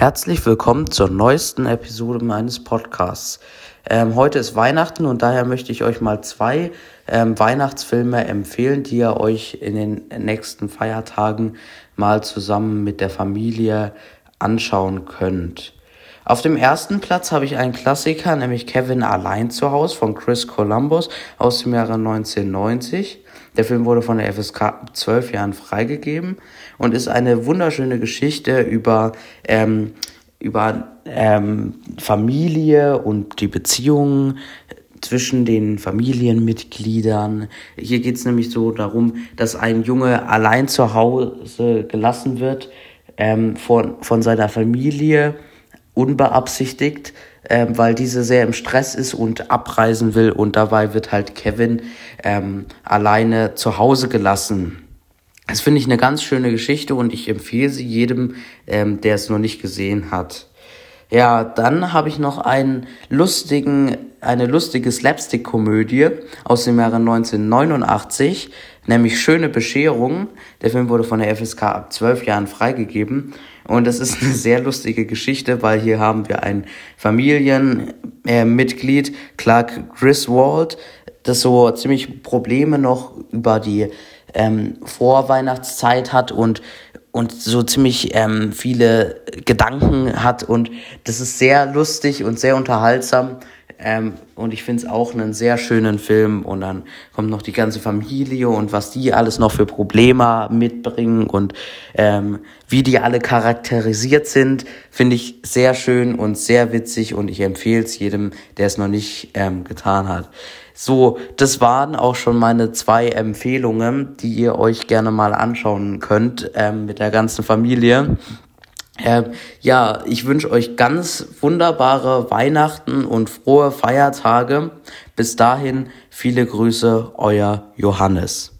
Herzlich willkommen zur neuesten Episode meines Podcasts. Ähm, heute ist Weihnachten und daher möchte ich euch mal zwei ähm, Weihnachtsfilme empfehlen, die ihr euch in den nächsten Feiertagen mal zusammen mit der Familie anschauen könnt. Auf dem ersten Platz habe ich einen Klassiker, nämlich Kevin allein zu Hause von Chris Columbus aus dem Jahre 1990. Der Film wurde von der FSK ab zwölf Jahren freigegeben und ist eine wunderschöne Geschichte über, ähm, über ähm, Familie und die Beziehungen zwischen den Familienmitgliedern. Hier geht es nämlich so darum, dass ein Junge allein zu Hause gelassen wird ähm, von, von seiner Familie, unbeabsichtigt ähm, weil diese sehr im Stress ist und abreisen will und dabei wird halt Kevin ähm, alleine zu Hause gelassen. Das finde ich eine ganz schöne Geschichte und ich empfehle sie jedem, ähm, der es noch nicht gesehen hat. Ja, dann habe ich noch einen lustigen, eine lustige Slapstick-Komödie aus dem Jahre 1989, nämlich Schöne Bescherung. Der Film wurde von der FSK ab zwölf Jahren freigegeben und das ist eine sehr lustige Geschichte, weil hier haben wir ein Familienmitglied, äh, Clark Griswold, das so ziemlich Probleme noch über die ähm, Vorweihnachtszeit hat und und so ziemlich ähm, viele Gedanken hat und das ist sehr lustig und sehr unterhaltsam ähm, und ich finde es auch einen sehr schönen Film. Und dann kommt noch die ganze Familie und was die alles noch für Probleme mitbringen und ähm, wie die alle charakterisiert sind, finde ich sehr schön und sehr witzig. Und ich empfehle es jedem, der es noch nicht ähm, getan hat. So, das waren auch schon meine zwei Empfehlungen, die ihr euch gerne mal anschauen könnt ähm, mit der ganzen Familie. Äh, ja, ich wünsche euch ganz wunderbare Weihnachten und frohe Feiertage. Bis dahin viele Grüße, euer Johannes.